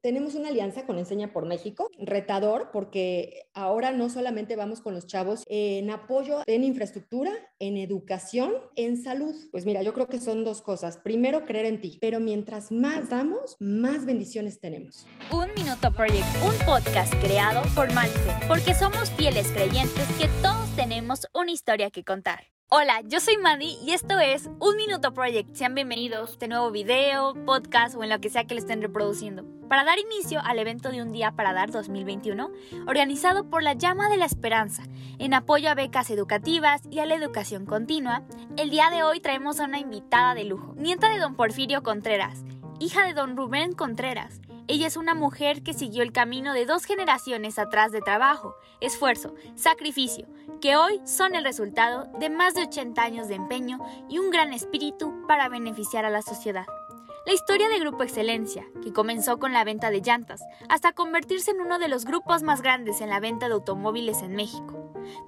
tenemos una alianza con Enseña por México, retador, porque ahora no solamente vamos con los chavos en apoyo en infraestructura, en educación, en salud. Pues mira, yo creo que son dos cosas. Primero, creer en ti, pero mientras más damos, más bendiciones tenemos. Un Minuto Project, un podcast creado por Malfe, porque somos fieles creyentes que todos tenemos una historia que contar. Hola, yo soy Mandy y esto es Un Minuto Project. Sean bienvenidos a este nuevo video, podcast o en lo que sea que lo estén reproduciendo. Para dar inicio al evento de Un Día para Dar 2021, organizado por la Llama de la Esperanza, en apoyo a becas educativas y a la educación continua, el día de hoy traemos a una invitada de lujo, nieta de don Porfirio Contreras, hija de don Rubén Contreras, ella es una mujer que siguió el camino de dos generaciones atrás de trabajo, esfuerzo, sacrificio, que hoy son el resultado de más de 80 años de empeño y un gran espíritu para beneficiar a la sociedad. La historia de Grupo Excelencia, que comenzó con la venta de llantas, hasta convertirse en uno de los grupos más grandes en la venta de automóviles en México.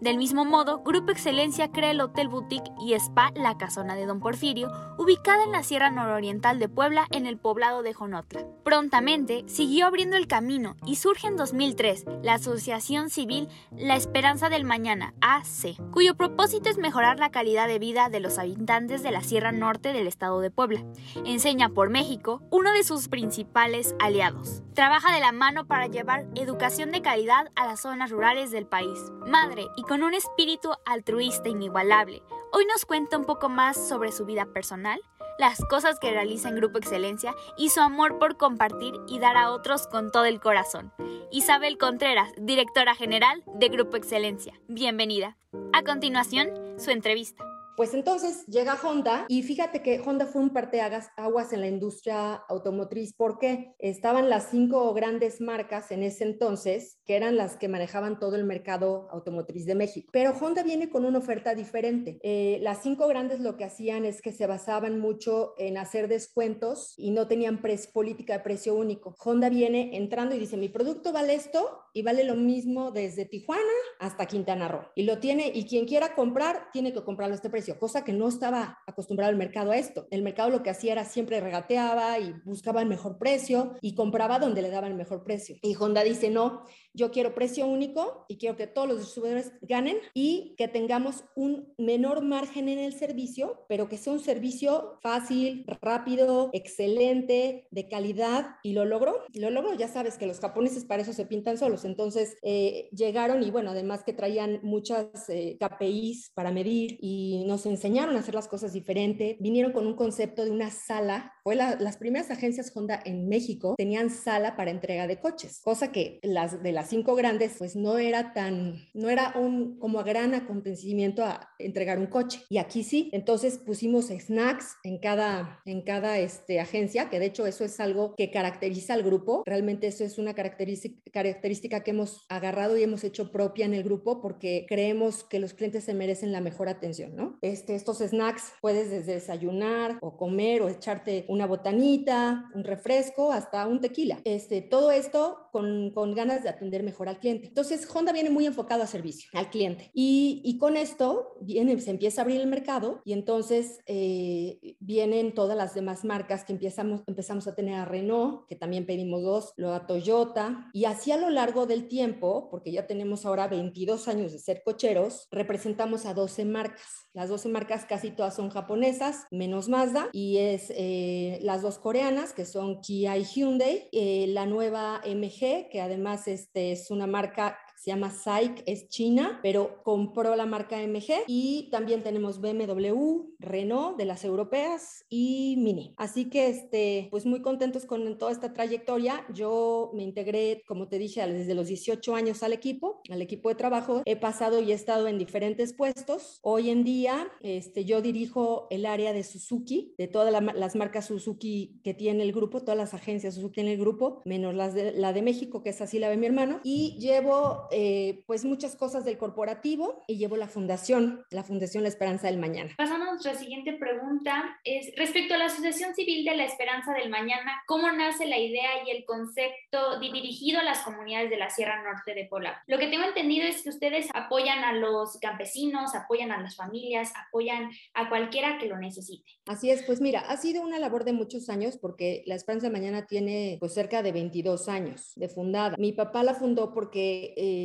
Del mismo modo, Grupo Excelencia crea el Hotel Boutique y Spa La Casona de Don Porfirio, ubicada en la Sierra Nororiental de Puebla, en el poblado de Jonotla. Prontamente siguió abriendo el camino y surge en 2003 la Asociación Civil La Esperanza del Mañana, AC, cuyo propósito es mejorar la calidad de vida de los habitantes de la Sierra Norte del estado de Puebla. Enseña por México, uno de sus principales aliados. Trabaja de la mano para llevar educación de calidad a las zonas rurales del país. Madre y con un espíritu altruista inigualable, hoy nos cuenta un poco más sobre su vida personal, las cosas que realiza en Grupo Excelencia y su amor por compartir y dar a otros con todo el corazón. Isabel Contreras, directora general de Grupo Excelencia. Bienvenida. A continuación, su entrevista. Pues entonces llega Honda y fíjate que Honda fue un parteaguas en la industria automotriz porque estaban las cinco grandes marcas en ese entonces que eran las que manejaban todo el mercado automotriz de México. Pero Honda viene con una oferta diferente. Eh, las cinco grandes lo que hacían es que se basaban mucho en hacer descuentos y no tenían política de precio único. Honda viene entrando y dice, mi producto vale esto y vale lo mismo desde Tijuana hasta Quintana Roo. Y lo tiene, y quien quiera comprar, tiene que comprarlo a este precio cosa que no estaba acostumbrado el mercado a esto. El mercado lo que hacía era siempre regateaba y buscaba el mejor precio y compraba donde le daban el mejor precio. Y Honda dice, no, yo quiero precio único y quiero que todos los distribuidores ganen y que tengamos un menor margen en el servicio, pero que sea un servicio fácil, rápido, excelente, de calidad. Y lo logró. Lo logró. Ya sabes que los japoneses para eso se pintan solos. Entonces eh, llegaron y bueno, además que traían muchas eh, KPIs para medir y nos enseñaron a hacer las cosas diferente. Vinieron con un concepto de una sala. Fue las primeras agencias Honda en México tenían sala para entrega de coches, cosa que las de las cinco grandes pues no era tan, no era un como gran acontecimiento a entregar un coche. Y aquí sí, entonces pusimos snacks en cada, en cada este, agencia, que de hecho eso es algo que caracteriza al grupo. Realmente eso es una característica que hemos agarrado y hemos hecho propia en el grupo porque creemos que los clientes se merecen la mejor atención, ¿no? Este, estos snacks puedes desde desayunar o comer o echarte una botanita, un refresco, hasta un tequila. Este, todo esto con, ganas de atender mejor al cliente. Entonces, Honda viene muy enfocado a servicio, al cliente. Y, con esto se empieza a abrir el mercado y entonces eh, vienen todas las demás marcas que empezamos, empezamos a tener a Renault, que también pedimos dos, luego a Toyota. Y así a lo largo del tiempo, porque ya tenemos ahora 22 años de ser cocheros, representamos a 12 marcas. 12 marcas casi todas son japonesas, menos Mazda, y es eh, las dos coreanas, que son Kia y Hyundai, eh, la nueva MG, que además este, es una marca se llama SAIC, es China, pero compró la marca MG y también tenemos BMW, Renault de las europeas y Mini. Así que, este, pues muy contentos con toda esta trayectoria. Yo me integré, como te dije, desde los 18 años al equipo, al equipo de trabajo. He pasado y he estado en diferentes puestos. Hoy en día, este, yo dirijo el área de Suzuki, de todas las marcas Suzuki que tiene el grupo, todas las agencias Suzuki en el grupo, menos las de, la de México, que es así la de mi hermano, y llevo eh, pues muchas cosas del corporativo y llevo la fundación, la Fundación La Esperanza del Mañana. Pasando a nuestra siguiente pregunta, es respecto a la Asociación Civil de la Esperanza del Mañana, ¿cómo nace la idea y el concepto dirigido a las comunidades de la Sierra Norte de Puebla? Lo que tengo entendido es que ustedes apoyan a los campesinos, apoyan a las familias, apoyan a cualquiera que lo necesite. Así es, pues mira, ha sido una labor de muchos años porque la Esperanza del Mañana tiene pues cerca de 22 años de fundada. Mi papá la fundó porque eh,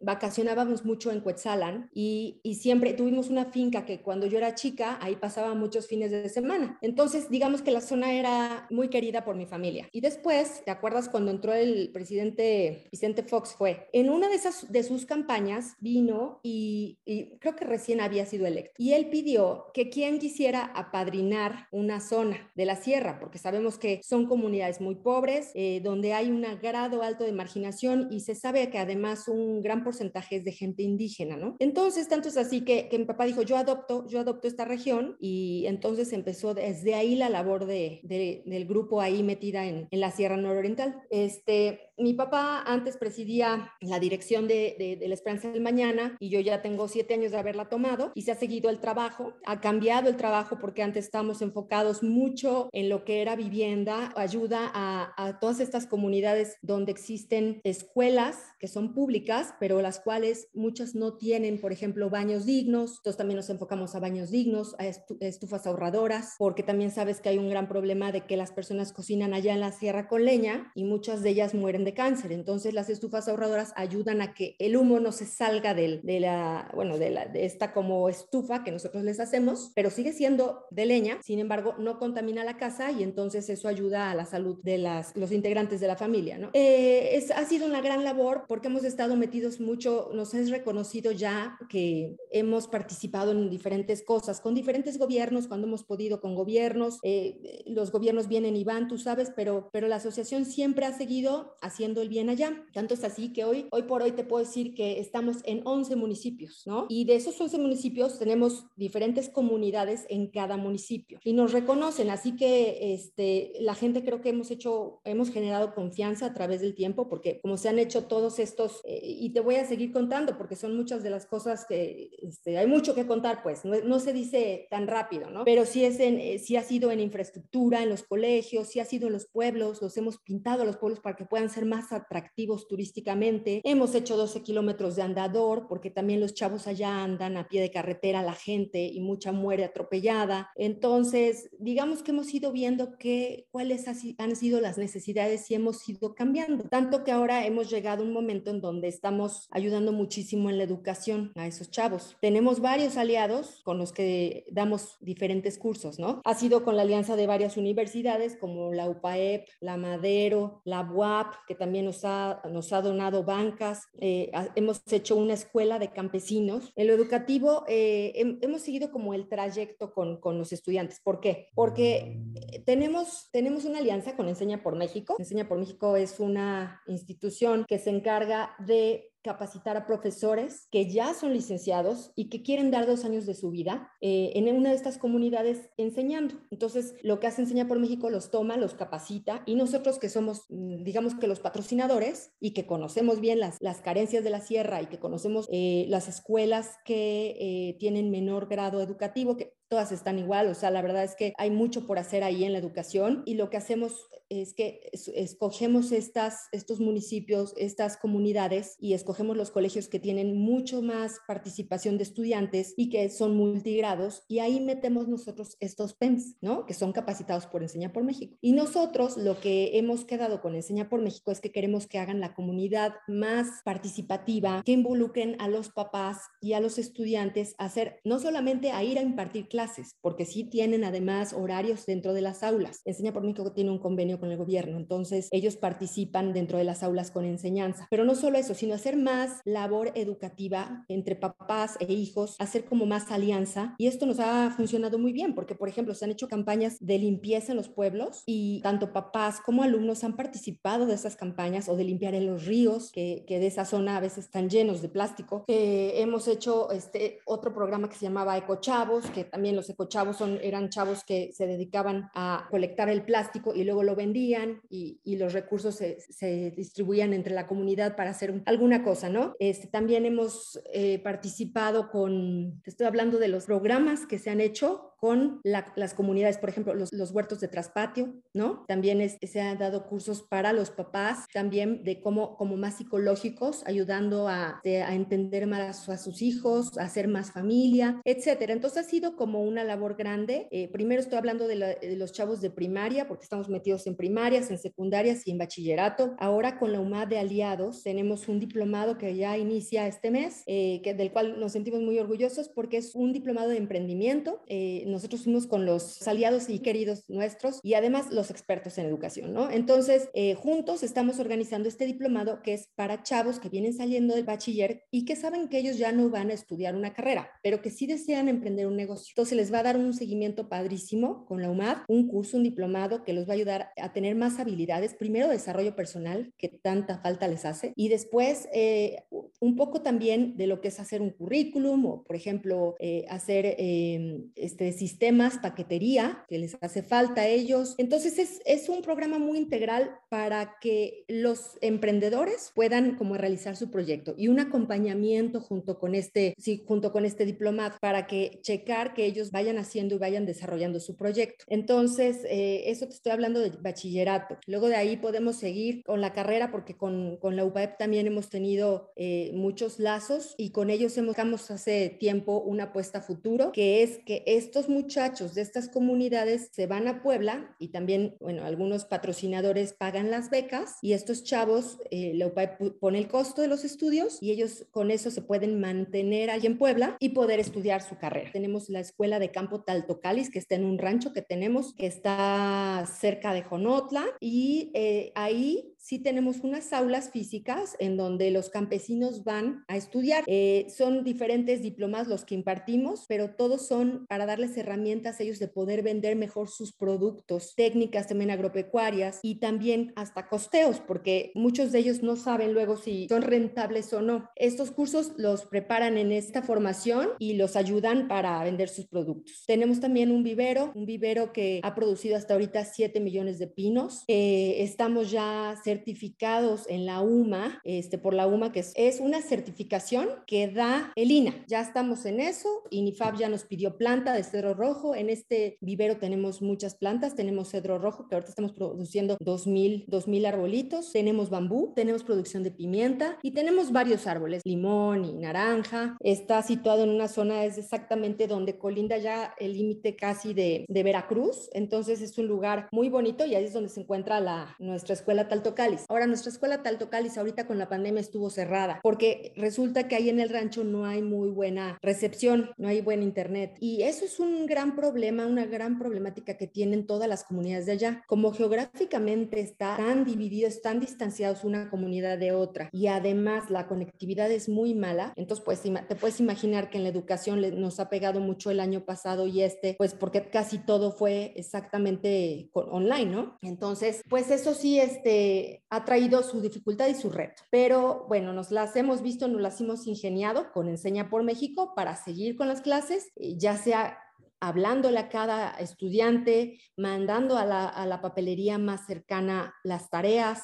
vacacionábamos mucho en Cuetzalan y, y siempre tuvimos una finca que cuando yo era chica, ahí pasaba muchos fines de semana. Entonces, digamos que la zona era muy querida por mi familia. Y después, ¿te acuerdas cuando entró el presidente Vicente Fox? Fue en una de, esas, de sus campañas, vino y, y creo que recién había sido electo. Y él pidió que quien quisiera apadrinar una zona de la sierra, porque sabemos que son comunidades muy pobres, eh, donde hay un grado alto de marginación y se sabe que además un gran porcentaje es de gente indígena, ¿no? Entonces, tanto es así que, que mi papá dijo, yo adopto, yo adopto esta región y entonces empezó desde ahí la labor de, de, del grupo ahí metida en la Sierra Nororiental. Este, mi papá antes presidía la dirección de, de, la Esperanza del Mañana y yo ya tengo siete años de haberla tomado y se ha seguido el trabajo, ha cambiado el trabajo porque antes estábamos enfocados mucho en lo que era vivienda, ayuda a, a todas estas comunidades donde existen escuelas que son públicas, pero las cuales muchas no tienen, por ejemplo, baños dignos. Entonces también nos enfocamos a baños dignos, a estufas ahorradoras, porque también sabes que hay un gran problema de que las personas cocinan allá en la sierra con leña y muchas de ellas mueren de cáncer. Entonces las estufas ahorradoras ayudan a que el humo no se salga de, la, bueno, de, la, de esta como estufa que nosotros les hacemos, pero sigue siendo de leña, sin embargo no contamina la casa y entonces eso ayuda a la salud de las, los integrantes de la familia. ¿no? Eh, es, ha sido una gran labor porque hemos estado metidos mucho, nos es reconocido ya que hemos participado en diferentes cosas, con diferentes gobiernos, cuando hemos podido con gobiernos, eh, los gobiernos vienen y van, tú sabes, pero, pero la asociación siempre ha seguido haciendo el bien allá. Tanto es así que hoy, hoy por hoy te puedo decir que estamos en 11 municipios, ¿no? Y de esos 11 municipios tenemos diferentes comunidades en cada municipio y nos reconocen, así que este, la gente creo que hemos hecho, hemos generado confianza a través del tiempo, porque como se han hecho todos estos, eh, y te voy a seguir contando, porque son muchas de las cosas que este, hay mucho que contar, pues no, no, se dice tan rápido, ¿no? Pero sí, es en, eh, sí ha sido en infraestructura, en los colegios, sí ha sido en los pueblos, los hemos pintado a los pueblos para que puedan ser más atractivos turísticamente. Hemos hecho 12 kilómetros de andador, porque también los chavos allá andan a pie de carretera, la gente, y mucha muere atropellada. Entonces, digamos que hemos ido viendo que, cuáles han sido las necesidades y hemos ido cambiando. Tanto que ahora hemos llegado a un momento en donde estamos ayudando muchísimo en la educación a esos chavos. Tenemos varios aliados con los que damos diferentes cursos, ¿no? Ha sido con la alianza de varias universidades como la UPAEP, la Madero, la UAP, que también nos ha, nos ha donado bancas. Eh, hemos hecho una escuela de campesinos. En lo educativo eh, hemos seguido como el trayecto con, con los estudiantes. ¿Por qué? Porque tenemos, tenemos una alianza con Enseña por México. Enseña por México es una institución que se encarga de capacitar a profesores que ya son licenciados y que quieren dar dos años de su vida eh, en una de estas comunidades enseñando. Entonces, lo que hace Enseña por México los toma, los capacita y nosotros que somos, mm, digamos que los patrocinadores y que conocemos bien las, las carencias de la sierra y que conocemos eh, las escuelas que eh, tienen menor grado educativo, que todas están igual, o sea, la verdad es que hay mucho por hacer ahí en la educación y lo que hacemos es que escogemos estas, estos municipios, estas comunidades y escogemos los colegios que tienen mucho más participación de estudiantes y que son multigrados y ahí metemos nosotros estos PEMS, ¿no? Que son capacitados por Enseña por México. Y nosotros lo que hemos quedado con Enseña por México es que queremos que hagan la comunidad más participativa, que involucren a los papás y a los estudiantes a hacer, no solamente a ir a impartir clases, clases, porque sí tienen además horarios dentro de las aulas. Enseña por México tiene un convenio con el gobierno, entonces ellos participan dentro de las aulas con enseñanza. Pero no solo eso, sino hacer más labor educativa entre papás e hijos, hacer como más alianza. Y esto nos ha funcionado muy bien, porque por ejemplo se han hecho campañas de limpieza en los pueblos y tanto papás como alumnos han participado de esas campañas o de limpiar en los ríos, que, que de esa zona a veces están llenos de plástico. Eh, hemos hecho este otro programa que se llamaba Ecochavos, que también también los ecochavos son, eran chavos que se dedicaban a colectar el plástico y luego lo vendían y, y los recursos se, se, distribuían entre la comunidad para hacer alguna cosa, ¿no? Este, también hemos eh, participado con, te estoy hablando de los programas que se han hecho con las comunidades, por ejemplo, los, los, huertos de traspatio, ¿no? También es, se han dado cursos para los papás, también de cómo, como más psicológicos, ayudando a, a entender más a, sus hijos, a hacer más familia, etcétera. Entonces ha sido como una labor grande. Eh, primero estoy hablando de, de, los chavos de primaria, porque estamos metidos en primarias, en secundarias y en bachillerato. Ahora con la UMAD de aliados tenemos un diplomado que ya inicia este mes, eh, que, del cual nos sentimos muy orgullosos porque es un diplomado de emprendimiento. Eh, nosotros fuimos con los aliados y queridos nuestros y además los expertos en educación, ¿no? Entonces, eh, juntos estamos organizando este diplomado que es para chavos que vienen saliendo del bachiller y que saben que ellos ya no van a estudiar una carrera, pero que sí desean emprender un negocio. Entonces, les va a dar un seguimiento padrísimo con la UMAD, un curso, un diplomado que los va a ayudar a tener más habilidades, primero desarrollo personal, que tanta falta les hace, y después eh, un poco también de lo que es hacer un currículum o, por ejemplo, eh, hacer eh, este sistemas, paquetería, que les hace falta a ellos. Entonces es, es un programa muy integral para que los emprendedores puedan como realizar su proyecto y un acompañamiento junto con este, sí, junto con este diplomado para que checar que ellos vayan haciendo y vayan desarrollando su proyecto. Entonces, eh, eso te estoy hablando de bachillerato. Luego de ahí podemos seguir con la carrera porque con, con la UPAEP también hemos tenido eh, muchos lazos y con ellos hemos hace tiempo una apuesta futuro que es que estos muchachos de estas comunidades se van a Puebla y también, bueno, algunos patrocinadores pagan las becas y estos chavos, eh, la UPAE pone el costo de los estudios y ellos con eso se pueden mantener ahí en Puebla y poder estudiar su carrera. Tenemos la escuela de campo Taltocalis, que está en un rancho que tenemos, que está cerca de Jonotla y eh, ahí sí tenemos unas aulas físicas en donde los campesinos van a estudiar. Eh, son diferentes diplomas los que impartimos, pero todos son para darles herramientas a ellos de poder vender mejor sus productos, técnicas también agropecuarias y también hasta costeos, porque muchos de ellos no saben luego si son rentables o no. Estos cursos los preparan en esta formación y los ayudan para vender sus productos. Tenemos también un vivero, un vivero que ha producido hasta ahorita 7 millones de pinos. Eh, estamos ya certificados en la UMA, este, por la UMA, que es, es una certificación que da el INA. Ya estamos en eso. INIFAB ya nos pidió planta de cedro rojo. En este vivero tenemos muchas plantas. Tenemos cedro rojo, que ahorita estamos produciendo 2000, 2000 arbolitos. Tenemos bambú, tenemos producción de pimienta y tenemos varios árboles, limón y naranja. Está situado en una zona, es exactamente donde colinda ya el límite casi de, de Veracruz. Entonces es un lugar muy bonito y ahí es donde se encuentra la, nuestra escuela Taltoca Ahora, nuestra escuela Talto Cáliz ahorita con la pandemia estuvo cerrada porque resulta que ahí en el rancho no hay muy buena recepción, no hay buen internet. Y eso es un gran problema, una gran problemática que tienen todas las comunidades de allá. Como geográficamente está tan divididos, tan distanciados una comunidad de otra y además la conectividad es muy mala, entonces pues te puedes imaginar que en la educación nos ha pegado mucho el año pasado y este, pues porque casi todo fue exactamente online, ¿no? Entonces, pues eso sí, este, ha traído su dificultad y su reto. Pero bueno, nos las hemos visto, nos las hemos ingeniado con Enseña por México para seguir con las clases, eh, ya sea hablándole a cada estudiante, mandando a la, papelería más cercana las tareas,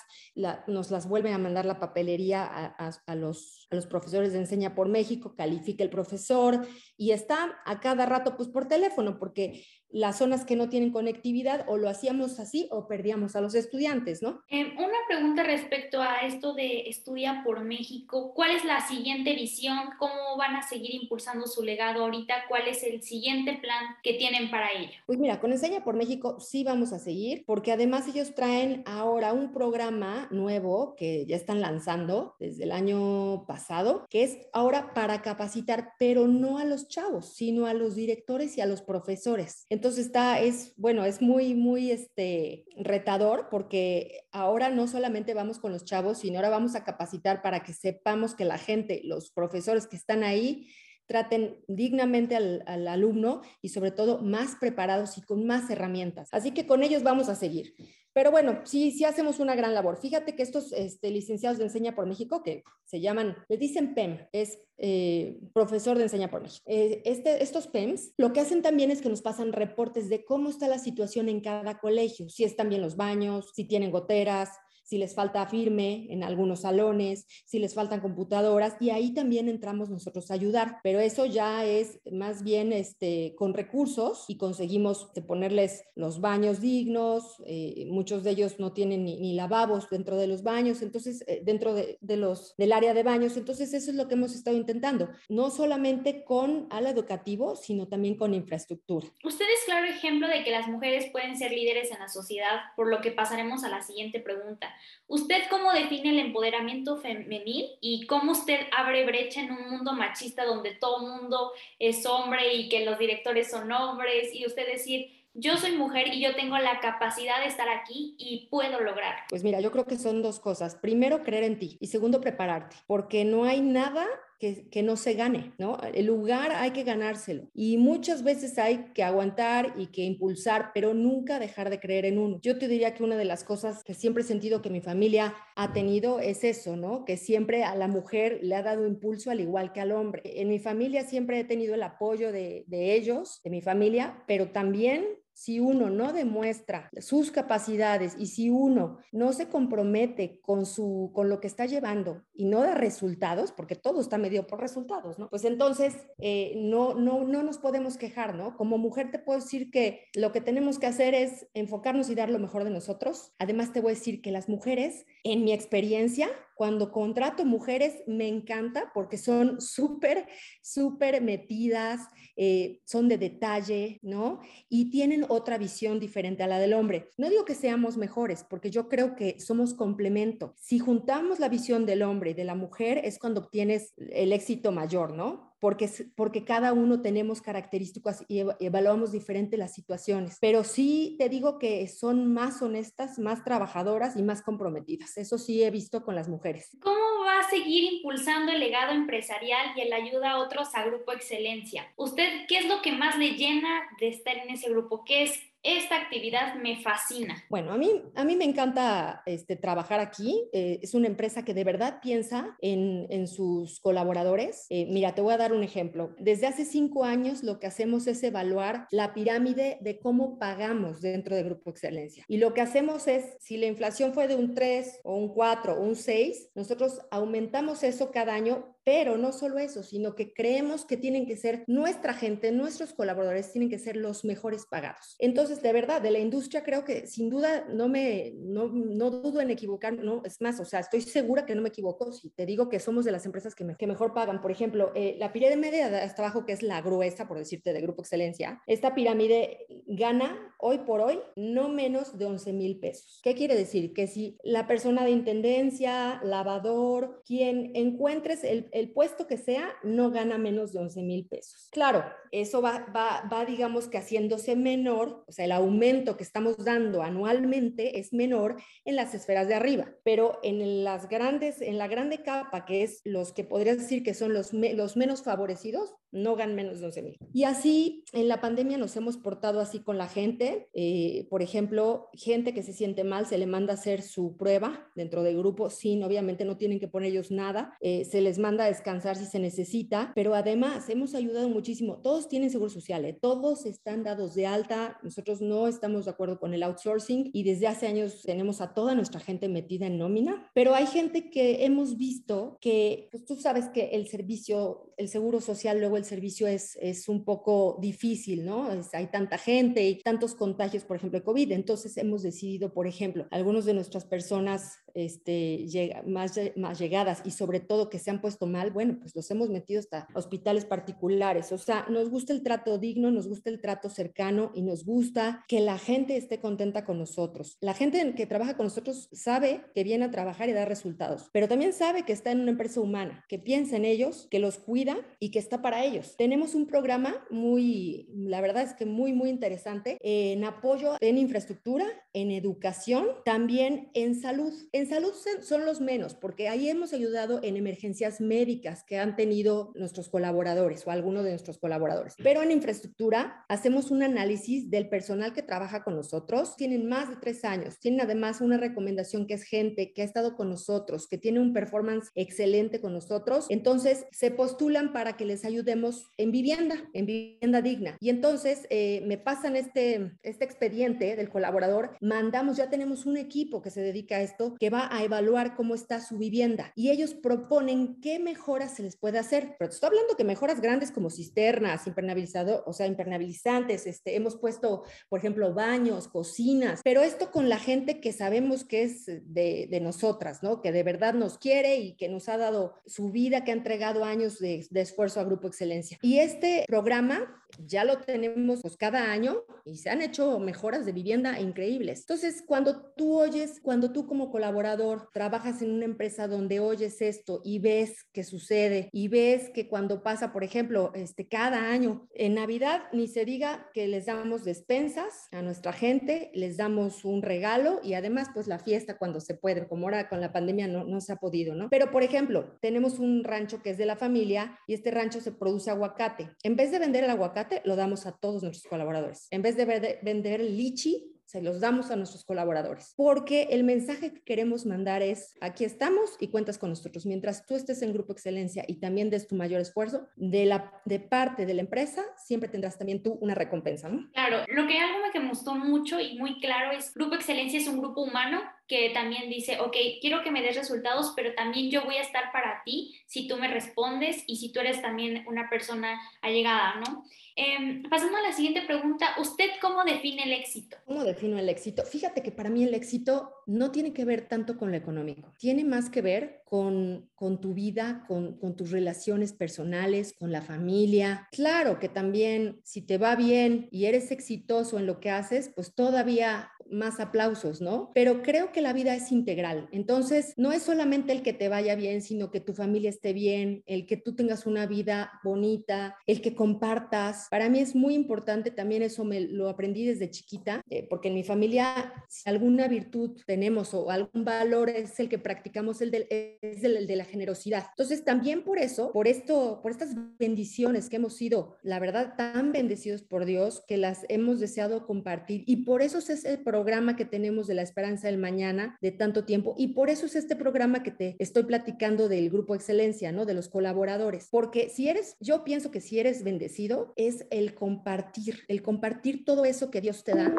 nos las vuelven a mandar la papelería a, los, a, los, profesores de Enseña por México, califica el profesor y está a cada rato pues por teléfono, porque las zonas que no tienen conectividad o lo hacíamos así o perdíamos a los estudiantes, ¿no? Eh, una pregunta respecto a esto de Estudia por México. ¿Cuál es la siguiente visión? ¿Cómo van a seguir impulsando su legado ahorita? ¿Cuál es el siguiente plan que tienen para ello? Pues mira, con Enseña por México sí vamos a seguir porque además ellos traen ahora un programa nuevo que ya están lanzando desde el año pasado, que es ahora para capacitar, pero no a los chavos, sino a los directores y a los profesores. Entonces está, es, bueno, es muy, muy este, retador porque ahora no solamente vamos con los chavos, sino ahora vamos a capacitar para que sepamos que la gente, los profesores que están ahí, traten dignamente al, alumno y sobre todo más preparados y con más herramientas. Así que con ellos vamos a seguir. Pero bueno, sí, sí hacemos una gran labor. Fíjate que estos este, licenciados de Enseña por México, que se llaman, le dicen PEM, es eh, profesor de Enseña por México. Eh, este, estos PEMs lo que hacen también es que nos pasan reportes de cómo está la situación en cada colegio, si están bien los baños, si tienen goteras, si les falta firme en algunos salones, si les faltan computadoras, y ahí también entramos nosotros a ayudar, pero eso ya es más bien este, con recursos y conseguimos ponerles los baños dignos, eh, muchos de ellos no tienen ni, lavabos dentro de los baños, entonces eh, dentro de, los, del área de baños, entonces eso es lo que hemos estado intentando, no solamente con al educativo, sino también con infraestructura. Usted es claro ejemplo de que las mujeres pueden ser líderes en la sociedad, por lo que pasaremos a la siguiente pregunta. ¿Usted cómo define el empoderamiento femenil y cómo usted abre brecha en un mundo machista donde todo mundo es hombre y que los directores son hombres y usted decir, yo soy mujer y yo tengo la capacidad de estar aquí y puedo lograr? Pues mira, yo creo que son dos cosas. Primero, creer en ti y segundo, prepararte, porque no hay nada que, no se gane, ¿no? El lugar hay que ganárselo y muchas veces hay que aguantar y que impulsar, pero nunca dejar de creer en uno. Yo te diría que una de las cosas que siempre he sentido que mi familia ha tenido es eso, ¿no? Que siempre a la mujer le ha dado impulso al igual que al hombre. En mi familia siempre he tenido el apoyo de, de ellos, de mi familia, pero también si uno no demuestra sus capacidades y si uno no se compromete con, su, con lo que está llevando y no da resultados, porque todo está medio por resultados, ¿no? Pues entonces eh, no, no, no nos podemos quejar, ¿no? Como mujer te puedo decir que lo que tenemos que hacer es enfocarnos y dar lo mejor de nosotros. Además te voy a decir que las mujeres, en mi experiencia, cuando contrato mujeres me encanta porque son súper, súper metidas, eh, son de detalle, ¿no? Y tienen otra visión diferente a la del hombre. No digo que seamos mejores, porque yo creo que somos complemento. Si juntamos la visión del hombre y de la mujer es cuando obtienes el éxito mayor, ¿no? Porque, porque cada uno tenemos características y evaluamos diferente las situaciones. Pero sí te digo que son más honestas, más trabajadoras y más comprometidas. Eso sí he visto con las mujeres. ¿Cómo va a seguir impulsando el legado empresarial y el ayuda a otros a Grupo Excelencia? ¿Usted qué es lo que más le llena de estar en ese grupo? ¿Qué es esta actividad me fascina. Bueno, a mí, a mí me encanta este, trabajar aquí. Eh, es una empresa que de verdad piensa en, en sus colaboradores. Eh, mira, te voy a dar un ejemplo. Desde hace cinco años lo que hacemos es evaluar la pirámide de cómo pagamos dentro de Grupo Excelencia. Y lo que hacemos es, si la inflación fue de un 3 o un 4 o un 6, nosotros aumentamos eso cada año pero no solo eso, sino que creemos que tienen que ser nuestra gente, nuestros colaboradores tienen que ser los mejores pagados. Entonces, de verdad, de la industria creo que sin duda no me, no, no dudo en equivocar, no, es más, o sea, estoy segura que no me equivoco si te digo que somos de las empresas que, que mejor pagan. Por ejemplo, eh, la pirámide media de hasta abajo, que es la gruesa, por decirte, de Grupo Excelencia, esta pirámide gana hoy por hoy no menos de 11 mil pesos. ¿Qué quiere decir? Que si la persona de intendencia, lavador, quien encuentres el el puesto que sea no gana menos de 11 mil pesos. Claro, eso va, va, va, digamos que haciéndose menor, o sea, el aumento que estamos dando anualmente es menor en las esferas de arriba, pero en las grandes, en la grande capa, que es los que podrías decir que son los, los menos favorecidos, no ganan menos de 11 mil. Y así, en la pandemia nos hemos portado así con la gente. Eh, por ejemplo, gente que se siente mal, se le manda a hacer su prueba dentro del grupo, sin, obviamente no tienen que poner ellos nada, eh, se les manda a descansar si se necesita, pero además hemos ayudado muchísimo. Todos tienen seguro social, ¿eh? todos están dados de alta, nosotros no estamos de acuerdo con el outsourcing y desde hace años tenemos a toda nuestra gente metida en nómina, pero hay gente que hemos visto que, pues tú sabes que el servicio, el seguro social luego el servicio es, es un poco difícil, ¿no? hay tanta gente y tantos contagios, por ejemplo, de COVID. Entonces hemos decidido, por ejemplo, algunos de nuestras personas este, llega, más, más llegadas y sobre todo que se han puesto mal, bueno, pues los hemos metido hasta hospitales particulares. O sea, nos gusta el trato digno, nos gusta el trato cercano y nos gusta que la gente esté contenta con nosotros. La gente que trabaja con nosotros sabe que viene a trabajar y dar resultados, pero también sabe que está en una empresa humana, que piensa en ellos, que los cuida y que está para ellos. Tenemos un programa muy, la verdad es que muy, muy interesante. En apoyo en infraestructura, en educación, también en salud. En salud son los menos, porque ahí hemos ayudado en emergencias médicas que han tenido nuestros colaboradores o algunos de nuestros colaboradores. Pero en infraestructura hacemos un análisis del personal que trabaja con nosotros. Tienen más de tres años. Tienen además una recomendación que es gente que ha estado con nosotros, que tiene un performance excelente con nosotros. Entonces se postulan para que les ayudemos en vivienda, en vivienda digna. Y entonces eh, me pasan este, este expediente del colaborador, mandamos, ya tenemos un equipo que se dedica a esto, que va a evaluar cómo está su vivienda y ellos proponen qué mejoras se les puede hacer. Pero te estoy hablando que mejoras grandes como cisternas, impermeabilizador, o sea, impermeabilizantes, este, hemos puesto, por ejemplo, baños, cocinas, pero esto con la gente que sabemos que es de, de nosotras, ¿no? Que de verdad nos quiere y que nos ha dado su vida, que ha entregado años de, de esfuerzo a Grupo Excelencia. Y este programa ya lo tenemos pues, cada año y se han hecho mejoras de vivienda increíbles. Entonces, cuando tú oyes, cuando tú como colaborador trabajas en una empresa donde oyes esto y ves que sucede y ves que cuando pasa, por ejemplo, este, cada año en Navidad, ni se diga que les damos despensas a nuestra gente, les damos un regalo y además pues la fiesta cuando se puede, como ahora con la pandemia no, no se ha podido, ¿no? Pero, por ejemplo, tenemos un rancho que es de la familia y este rancho se produce aguacate. En vez de vender el aguacate, lo damos a todos nuestros colaboradores. En vez de vender lichi, se los damos a nuestros colaboradores, porque el mensaje que queremos mandar es, aquí estamos y cuentas con nosotros. Mientras tú estés en Grupo Excelencia y también des tu mayor esfuerzo, de, la, de parte de la empresa, siempre tendrás también tú una recompensa. Claro, lo que algo que me gustó mucho y muy claro es, Grupo Excelencia es un grupo humano que también dice, ok, quiero que me des resultados, pero también yo voy a estar para ti si tú me respondes y si tú eres también una persona allegada, ¿no? Em, pasando a la siguiente pregunta, ¿usted cómo define el éxito? ¿Cómo defino el éxito? Fíjate que para mí el éxito no tiene que ver tanto con lo económico, tiene más que ver con, con tu vida, con, con tus relaciones personales, con la familia. Claro que también si te va bien y eres exitoso en lo que haces, pues todavía más aplausos, ¿no? Pero creo que la vida es integral. Entonces, no es solamente el que te vaya bien, sino que tu familia esté bien, el que tú tengas una vida bonita, el que compartas. Para mí es muy importante, también eso me lo aprendí desde chiquita, eh, porque en mi familia, si alguna virtud tenemos o algún valor es el que practicamos, el de, es el, de la generosidad. Entonces, también por eso, por esto, por estas bendiciones que hemos sido, la verdad, tan bendecidos por Dios, que las hemos deseado compartir. Y por eso es el programa que tenemos de la esperanza del mañana de tanto tiempo. Y por eso es este programa que te estoy platicando del Grupo Excelencia, ¿no? De los colaboradores. Porque si eres, yo pienso que si eres bendecido, es el compartir, el compartir todo eso que Dios te da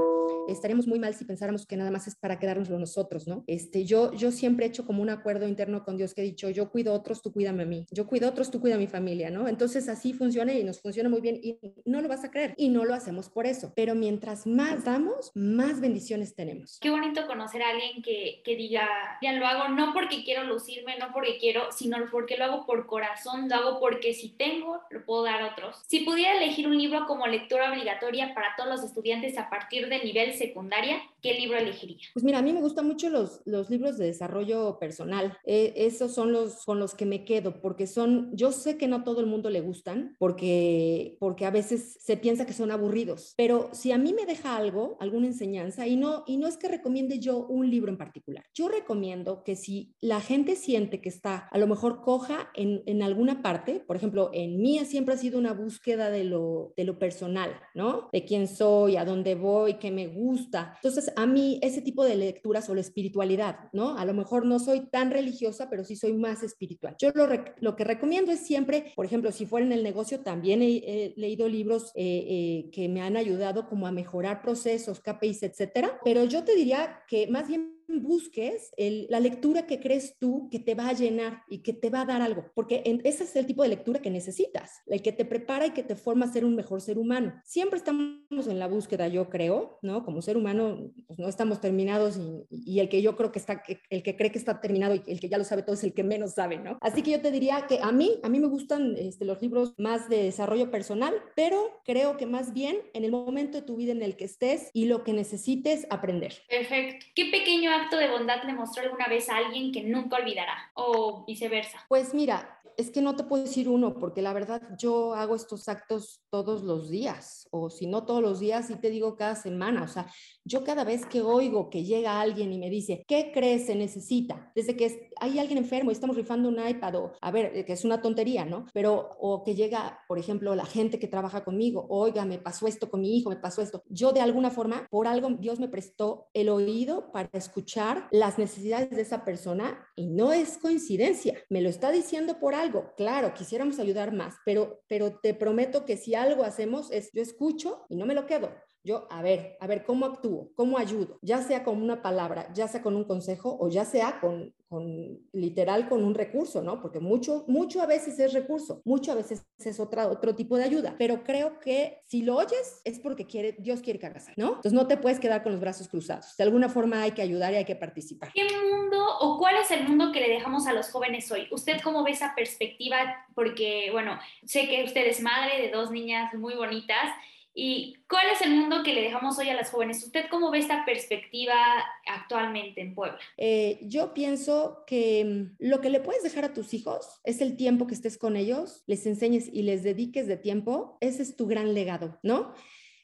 estaríamos muy mal si pensáramos que nada más es para quedárnoslo nosotros, ¿no? Este, yo, yo siempre he hecho como un acuerdo interno con Dios que he dicho, yo cuido a otros, tú cuídame a mí, yo cuido a otros, tú cuida a mi familia, ¿no? Entonces así funciona y nos funciona muy bien y no lo vas a creer y no lo hacemos por eso, pero mientras más damos, más bendiciones tenemos. Qué bonito conocer a alguien que, que diga, ya lo hago no porque quiero lucirme, no porque quiero, sino porque lo hago por corazón, lo hago porque si tengo, lo puedo dar a otros. Si pudiera elegir un libro como lectura obligatoria para todos los estudiantes a partir del nivel secundaria, ¿qué libro elegiría? Pues mira, a mí me gustan mucho los, los libros de desarrollo personal. Eh, esos son los con los que me quedo, porque son, yo sé que no todo el mundo le gustan, porque, porque a veces se piensa que son aburridos, pero si a mí me deja algo, alguna enseñanza, y no, y no es que recomiende yo un libro en particular, yo recomiendo que si la gente siente que está a lo mejor coja en, en alguna parte, por ejemplo, en mí siempre ha sido una búsqueda de lo, de lo personal, ¿no? De quién soy, a dónde voy, qué me gusta. Entonces, a mí ese tipo de lecturas o la espiritualidad, ¿no? A lo mejor no soy tan religiosa, pero sí soy más espiritual. Yo lo, lo que recomiendo es siempre, por ejemplo, si fuera en el negocio, también he, leído libros eh, eh, que me han ayudado como a mejorar procesos, KPIs, etcétera, pero yo te diría que más bien busques la lectura que crees tú que te va a llenar y que te va a dar algo, porque ese es el tipo de lectura que necesitas, el que te prepara y que te forma a ser un mejor ser humano. Siempre estamos en la búsqueda, yo creo, ¿no? Como ser humano, pues no estamos terminados y, el que yo creo que está, el que cree que está terminado y el que ya lo sabe todo es el que menos sabe, ¿no? Así que yo te diría que a mí, a mí me gustan este, los libros más de desarrollo personal, pero creo que más bien en el momento de tu vida en el que estés y lo que necesites aprender. Perfecto. ¿Qué pequeño acto de bondad le mostró alguna vez a alguien que nunca olvidará o viceversa? Pues mira, es que no te puedo decir uno, porque la verdad yo hago estos actos todos los días, o si no todos los días, sí te digo cada semana. O sea, yo cada vez que oigo que llega alguien y me dice, ¿qué crees se necesita? Desde que hay alguien enfermo y estamos rifando un iPad, o a ver, eh, que es una tontería, ¿no? Pero, o que llega, por ejemplo, la gente que trabaja conmigo, oiga, me pasó esto con mi hijo, me pasó esto. Yo de alguna forma, por algo, Dios me prestó el oído para escuchar las necesidades de esa persona y no es coincidencia, me lo está diciendo por algo Claro, quisiéramos ayudar más, pero, pero te prometo que si algo hacemos es yo escucho y no me lo quedo. Yo, a ver, a ver, ¿cómo actúo? ¿Cómo ayudo? Ya sea con una palabra, ya sea con un consejo o ya sea con, con literal con un recurso, ¿no? Porque mucho, mucho a veces es recurso, mucho a veces es otra, otro tipo de ayuda, pero creo que si lo oyes es porque quiere, Dios quiere que hagas, ¿no? Entonces no te puedes quedar con los brazos cruzados. De alguna forma hay que ayudar y hay que participar. ¿Qué mundo o cuál es el mundo que le dejamos a los jóvenes hoy? ¿Usted cómo ve esa perspectiva? Porque, bueno, sé que usted es madre de dos niñas muy bonitas ¿Y cuál es el mundo que le dejamos hoy a las jóvenes? ¿Usted cómo ve esta perspectiva actualmente en Puebla? Eh, yo pienso que mm, lo que le puedes dejar a tus hijos es el tiempo que estés con ellos, les enseñes y les dediques de tiempo. Ese es tu gran legado, ¿no?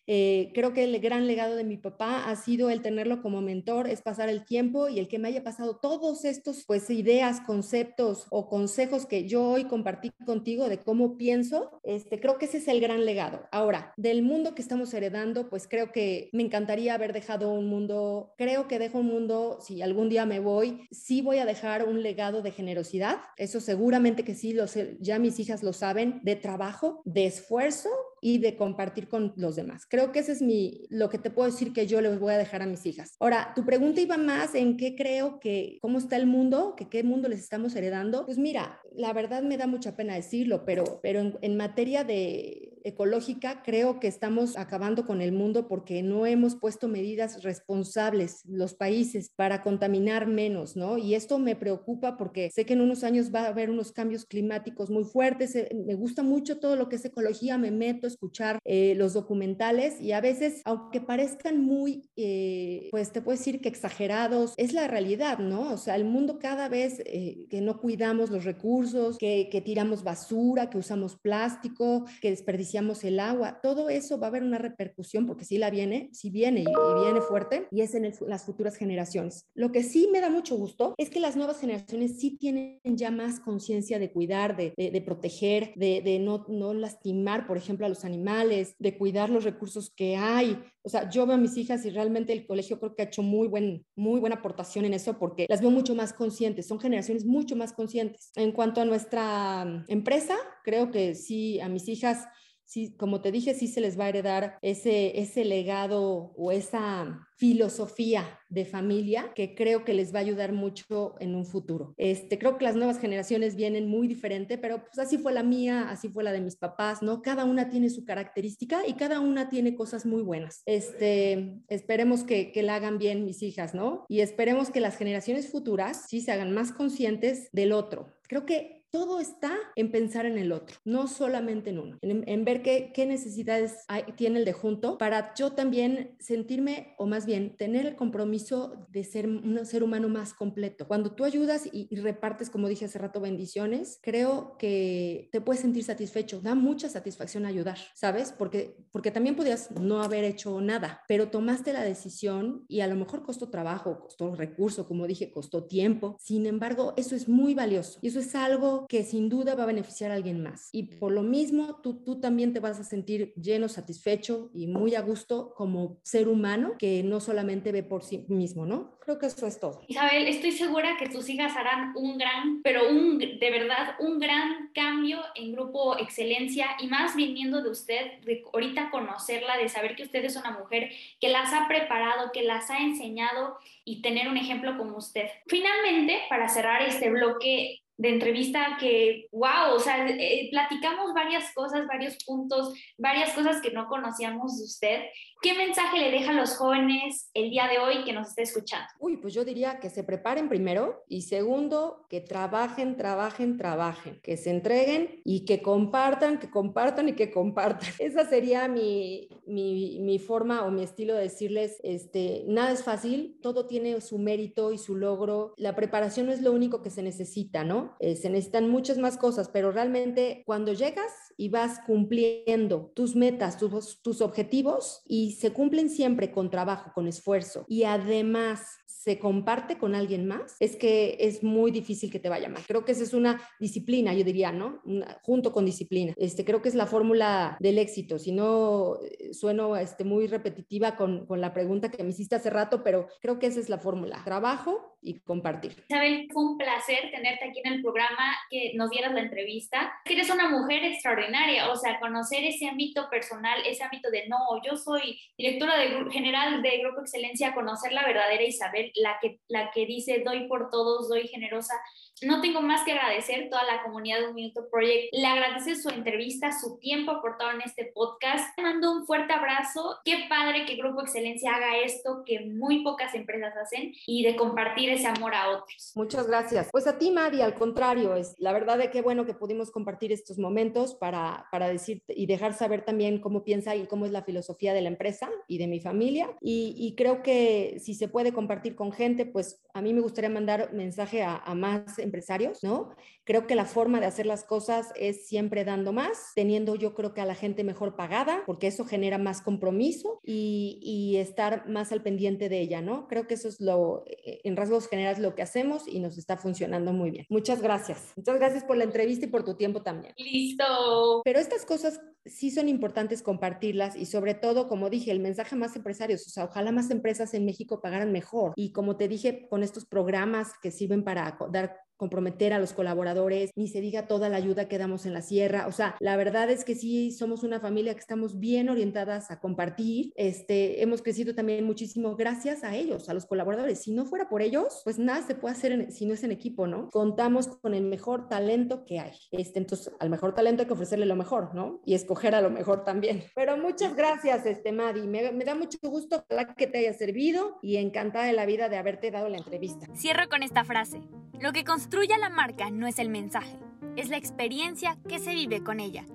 Eh, creo que el gran legado de mi papá ha sido el tenerlo como mentor, es pasar el tiempo y el que me haya pasado todos estos, pues, ideas, conceptos o consejos que yo hoy compartí contigo de cómo pienso, este, creo que ese es el gran legado. Ahora, del mundo que estamos heredando, pues creo que me encantaría haber dejado un mundo, creo que dejo un mundo, si algún día me voy, sí voy a dejar un legado de generosidad, eso seguramente que sí, lo ya mis hijas lo saben, de trabajo, de esfuerzo y de compartir con los demás. Creo que ese es mi, lo que te puedo decir que yo les voy a dejar a mis hijas. Ahora, tu pregunta iba más en qué creo que, cómo está el mundo, que qué mundo les estamos heredando. Pues mira, la verdad me da mucha pena decirlo, pero, pero en, en materia de ecológica, creo que estamos acabando con el mundo porque no hemos puesto medidas responsables los países para contaminar menos, ¿no? Y esto me preocupa porque sé que en unos años va a haber unos cambios climáticos muy fuertes. Eh, me gusta mucho todo lo que es ecología, me meto a escuchar eh, los documentales y a veces, aunque parezcan muy, eh, pues te puedo decir que exagerados, es la realidad, ¿no? O sea, el mundo cada vez que no cuidamos los recursos, que tiramos basura, que usamos plástico, que desperdiciamos el agua, todo eso va a haber una repercusión porque si la viene, si viene y, viene fuerte y es en las futuras generaciones. Lo que sí me da mucho gusto es que las nuevas generaciones sí tienen ya más conciencia de cuidar, de, de, proteger, de, de no, no lastimar, por ejemplo, a los animales, de cuidar los recursos que hay. O sea, yo veo a mis hijas y realmente el colegio creo que ha hecho muy, buen, muy buena aportación en eso porque las veo mucho más conscientes, son generaciones mucho más conscientes. En cuanto a nuestra mm, empresa, creo que sí, a mis hijas sí, como te dije, sí se les va a heredar ese, ese legado o esa filosofía de familia que creo que les va a ayudar mucho en un futuro. Este, creo que las nuevas generaciones vienen muy diferente, pero pues así fue la mía, así fue la de mis papás, ¿no? Cada una tiene su característica y cada una tiene cosas muy buenas. Este, esperemos que, que la hagan bien mis hijas, ¿no? Y esperemos que las generaciones futuras sí se hagan más conscientes del otro. Creo que todo está en pensar en el otro, no solamente en uno, en, ver qué, necesidades tiene el de junto para yo también sentirme, o más bien tener el compromiso de ser un ser humano más completo. Cuando tú ayudas y, repartes, como dije hace rato, bendiciones, creo que te puedes sentir satisfecho. Da mucha satisfacción ayudar, ¿sabes? Porque, porque también podías no haber hecho nada, pero tomaste la decisión y a lo mejor costó trabajo, costó recurso, como dije, costó tiempo. Sin embargo, eso es muy valioso y eso es algo que sin duda va a beneficiar a alguien más. Y por lo mismo, tú, tú también te vas a sentir lleno, satisfecho y muy a gusto como ser humano que no solamente ve por sí mismo, ¿no? Creo que eso es todo. Isabel, estoy segura que tus hijas harán un gran, pero un, de verdad, un gran cambio en Grupo Excelencia y más viniendo de usted, de ahorita conocerla, de saber que usted es una mujer que las ha preparado, que las ha enseñado y tener un ejemplo como usted. Finalmente, para cerrar este bloque, de entrevista que, wow, o sea, eh, platicamos varias cosas, varios puntos, varias cosas que no conocíamos de usted. ¿Qué mensaje le deja a los jóvenes el día de hoy que nos esté escuchando? Uy, pues yo diría que se preparen primero y segundo, que trabajen, trabajen, trabajen, que se entreguen y que compartan, que compartan y que compartan. Esa sería mi, mi, mi forma o mi estilo de decirles, este, nada es fácil, todo tiene su mérito y su logro. La preparación no es lo único que se necesita, ¿no? Eh, se necesitan muchas más cosas, pero realmente cuando llegas y vas cumpliendo tus metas, tus, tus objetivos y se cumplen siempre con trabajo, con esfuerzo. Y además se comparte con alguien más, es que es muy difícil que te vaya mal. Creo que esa es una disciplina, yo diría, ¿no? junto con disciplina. Este, creo que es la fórmula del éxito. Si no, eh, sueno este, muy repetitiva con, con la pregunta que me hiciste hace rato, pero creo que esa es la fórmula. Trabajo y compartir. Isabel, fue un placer tenerte aquí en el programa, que nos dieras la entrevista. Eres una mujer extraordinaria, o sea, conocer ese ámbito personal, ese ámbito de, no, yo soy directora de, general de Grupo Excelencia, conocer la verdadera Isabel la que, la que dice doy por todos, doy generosa. No tengo más que agradecer toda la comunidad de Un Minuto Project. Le agradece su entrevista, su tiempo aportado en este podcast. mando un fuerte abrazo. Qué padre que Grupo Excelencia haga esto que muy pocas empresas hacen y de compartir ese amor a otros. Muchas gracias. Pues a ti, Mari, al contrario, es la verdad de qué bueno que pudimos compartir estos momentos para, para decir y dejar saber también cómo piensa y cómo es la filosofía de la empresa y de mi familia. Y, y creo que si se puede compartir con gente, pues a mí me gustaría mandar mensaje a, a más empresarios, ¿no? Creo que la forma de hacer las cosas es siempre dando más, teniendo yo creo que a la gente mejor pagada, porque eso genera más compromiso y, y estar más al pendiente de ella, ¿no? Creo que eso es lo, eh, en rasgos generales, lo que hacemos y nos está funcionando muy bien. Muchas gracias. Muchas gracias por la entrevista y por tu tiempo también. Listo. Pero estas cosas sí son importantes compartirlas y sobre todo, como dije, el mensaje más empresarios, o sea, ojalá más empresas en México pagaran mejor. Y como te dije, con estos programas que sirven para dar comprometer a los colaboradores, ni se diga toda la ayuda que damos en la sierra. O sea, la verdad es que sí somos una familia que estamos bien orientadas a compartir. Este, hemos crecido también muchísimo gracias a ellos, a los colaboradores. Si no fuera por ellos, pues nada se puede hacer si no es en equipo, ¿no? Contamos con el mejor talento que hay. Este, entonces, al mejor talento hay que ofrecerle lo mejor, ¿no? Y escoger a lo mejor también. Pero muchas gracias, este, Madi. Me, me da mucho gusto que te haya servido y encantada de la vida de haberte dado la entrevista. Cierro con esta frase. Lo que construye la marca no es el mensaje, es la experiencia que se vive con ella.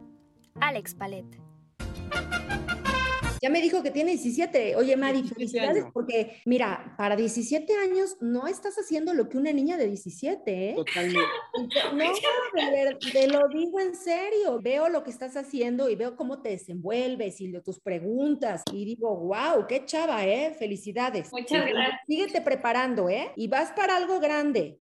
Alex Palet. Ya me dijo que tiene 17. Oye, Mari, felicidades porque, mira, para 17 años no estás haciendo lo que una niña de 17, ¿eh? Totalmente. No, te lo digo en serio. Veo lo que estás haciendo y veo cómo te desenvuelves y tus preguntas y digo, wow, qué chava, ¿eh? Felicidades. Muchas gracias. Síguete preparando, ¿eh? Y vas para algo grande.